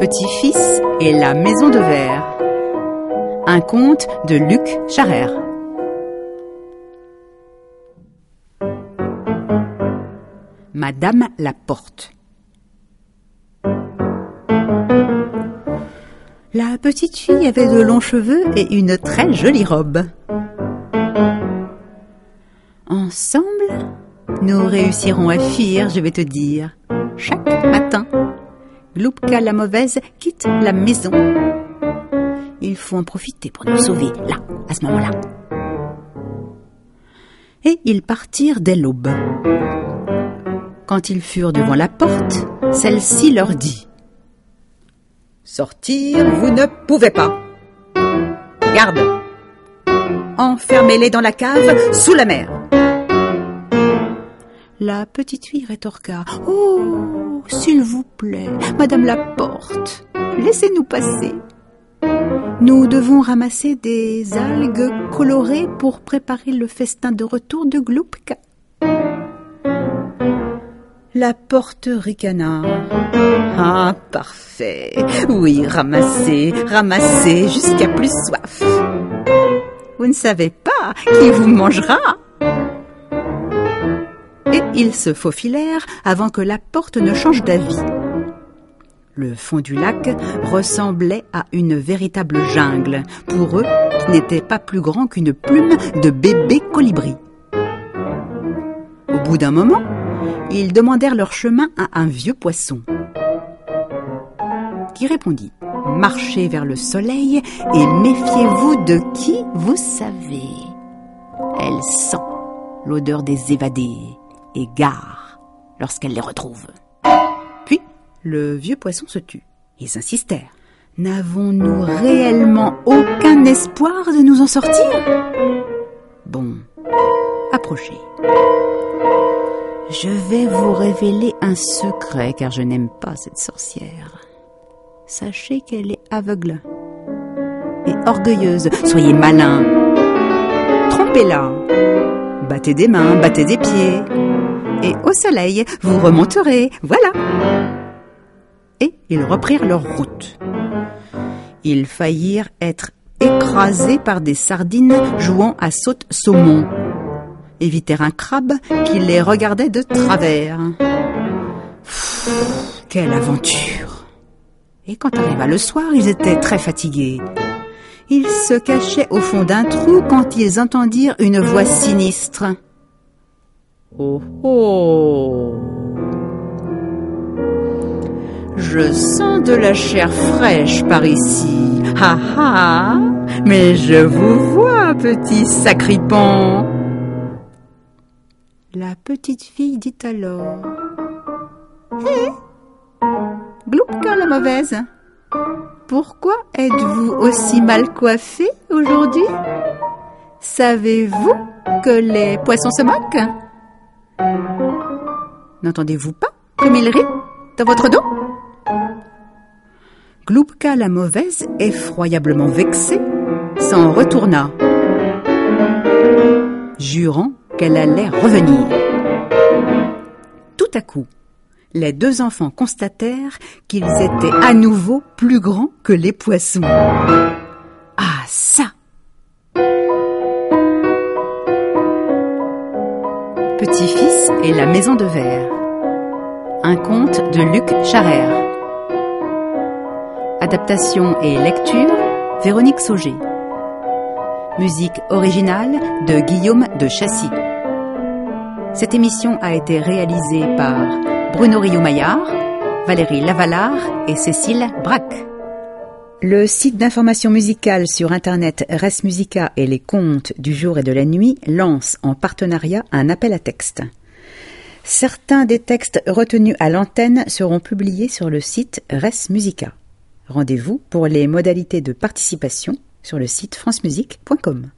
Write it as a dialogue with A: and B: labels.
A: Petit-fils et la maison de verre. Un conte de Luc Charrère. Madame la porte. La petite fille avait de longs cheveux et une très jolie robe. Ensemble, nous réussirons à fuir, je vais te dire. Chaque matin, Gloupka la mauvaise quitte la maison. Il faut en profiter pour nous sauver, là, à ce moment-là. Et ils partirent dès l'aube. Quand ils furent devant la porte, celle-ci leur dit Sortir, vous ne pouvez pas. Garde Enfermez-les dans la cave sous la mer. La petite fille rétorqua Oh, s'il vous plaît, Madame la porte, laissez-nous passer. Nous devons ramasser des algues colorées pour préparer le festin de retour de Gloupka. La porte ricana. Ah, parfait. Oui, ramassez, ramassez jusqu'à plus soif. Vous ne savez pas qui vous mangera ils se faufilèrent avant que la porte ne change d'avis. Le fond du lac ressemblait à une véritable jungle, pour eux qui n'était pas plus grand qu'une plume de bébé colibri. Au bout d'un moment, ils demandèrent leur chemin à un vieux poisson, qui répondit Marchez vers le soleil et méfiez-vous de qui vous savez. Elle sent l'odeur des évadés et gare lorsqu'elle les retrouve. Puis, le vieux poisson se tut. Ils insistèrent. N'avons-nous réellement aucun espoir de nous en sortir? Bon, approchez. Je vais vous révéler un secret car je n'aime pas cette sorcière. Sachez qu'elle est aveugle et orgueilleuse. Soyez malin. Trompez-la. Battez des mains, battez des pieds et au soleil, vous remonterez, voilà. Et ils reprirent leur route. Ils faillirent être écrasés par des sardines jouant à saute-saumon, évitèrent un crabe qui les regardait de travers. quelle aventure Et quand arriva le soir, ils étaient très fatigués. Ils se cachaient au fond d'un trou quand ils entendirent une voix sinistre. Oh oh. Je sens de la chair fraîche par ici. Ha ha. Mais je vous vois, petit sacripant. La petite fille dit alors. Hé? Hey Gloupka la mauvaise. Pourquoi êtes-vous aussi mal coiffée aujourd'hui? Savez-vous que les poissons se moquent? N'entendez-vous pas comme il rit dans votre dos? Gloupka la mauvaise, effroyablement vexée, s'en retourna, jurant qu'elle allait revenir. Tout à coup, les deux enfants constatèrent qu'ils étaient à nouveau plus grands que les poissons. Ah ça Petit-fils et la maison de verre. Un conte de Luc Charrère. Adaptation et lecture Véronique Sauger. Musique originale de Guillaume de Chassis. Cette émission a été réalisée par Bruno Rio-Maillard, Valérie Lavalard et Cécile Braque. Le site d'information musicale sur Internet Res Musica et les contes du jour et de la nuit lance en partenariat un appel à texte. Certains des textes retenus à l'antenne seront publiés sur le site Res Musica. Rendez-vous pour les modalités de participation sur le site francemusique.com.